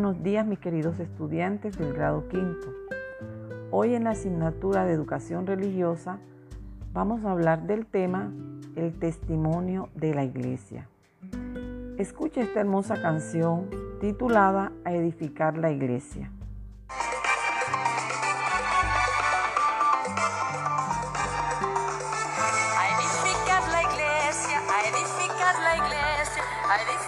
buenos días mis queridos estudiantes del grado quinto. Hoy en la asignatura de educación religiosa vamos a hablar del tema el testimonio de la iglesia. Escucha esta hermosa canción titulada A edificar la iglesia. son la iglesia, somos la iglesia del Señor.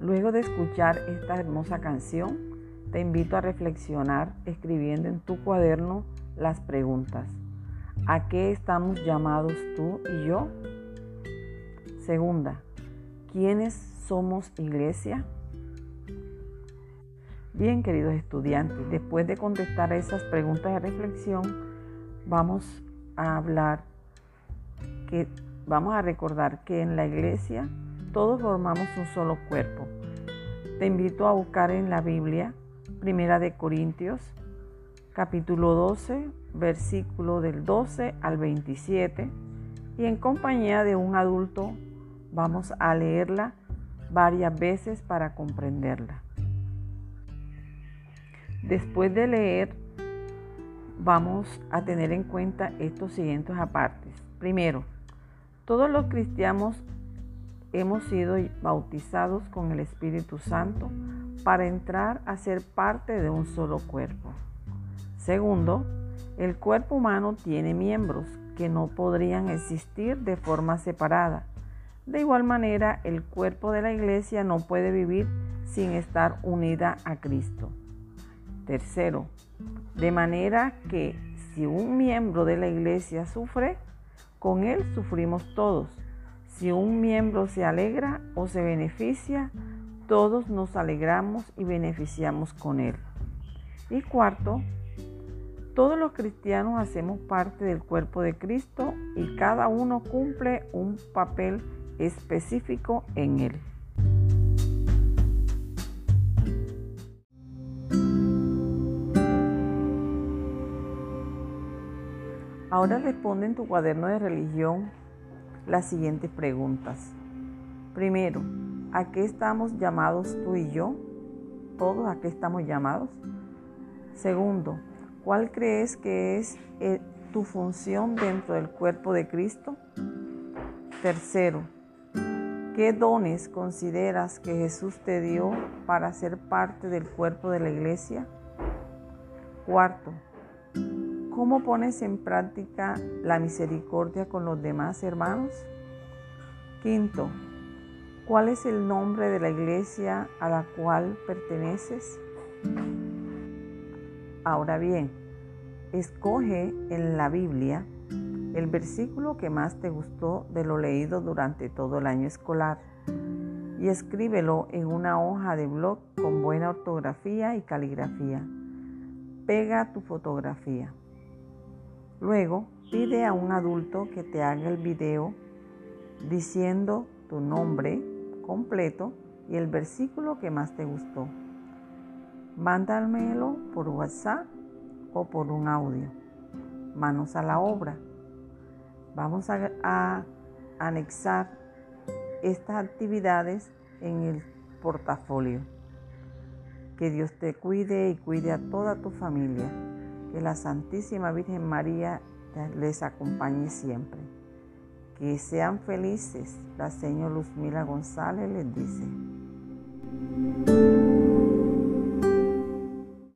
Luego de escuchar esta hermosa canción, te invito a reflexionar escribiendo en tu cuaderno las preguntas. ¿A qué estamos llamados tú y yo? Segunda, ¿Quiénes somos iglesia? Bien, queridos estudiantes, después de contestar esas preguntas de reflexión, vamos a hablar que vamos a recordar que en la iglesia todos formamos un solo cuerpo. Te invito a buscar en la Biblia, Primera de Corintios, capítulo 12, versículo del 12 al 27, y en compañía de un adulto Vamos a leerla varias veces para comprenderla. Después de leer, vamos a tener en cuenta estos siguientes apartes. Primero, todos los cristianos hemos sido bautizados con el Espíritu Santo para entrar a ser parte de un solo cuerpo. Segundo, el cuerpo humano tiene miembros que no podrían existir de forma separada de igual manera, el cuerpo de la iglesia no puede vivir sin estar unida a Cristo. Tercero, de manera que si un miembro de la iglesia sufre, con él sufrimos todos. Si un miembro se alegra o se beneficia, todos nos alegramos y beneficiamos con él. Y cuarto, todos los cristianos hacemos parte del cuerpo de Cristo y cada uno cumple un papel específico en él. Ahora responde en tu cuaderno de religión las siguientes preguntas. Primero, ¿a qué estamos llamados tú y yo? ¿Todos a qué estamos llamados? Segundo, ¿cuál crees que es eh, tu función dentro del cuerpo de Cristo? Tercero, ¿Qué dones consideras que Jesús te dio para ser parte del cuerpo de la iglesia? Cuarto, ¿cómo pones en práctica la misericordia con los demás hermanos? Quinto, ¿cuál es el nombre de la iglesia a la cual perteneces? Ahora bien, escoge en la Biblia el versículo que más te gustó de lo leído durante todo el año escolar y escríbelo en una hoja de blog con buena ortografía y caligrafía. Pega tu fotografía. Luego, pide a un adulto que te haga el video diciendo tu nombre completo y el versículo que más te gustó. Mándamelo por WhatsApp o por un audio. Manos a la obra. Vamos a, anexar estas actividades en el portafolio. Que Dios te cuide y cuide a toda tu familia. Que la Santísima Virgen María les acompañe siempre. Que sean felices. La señora Luzmila González les dice.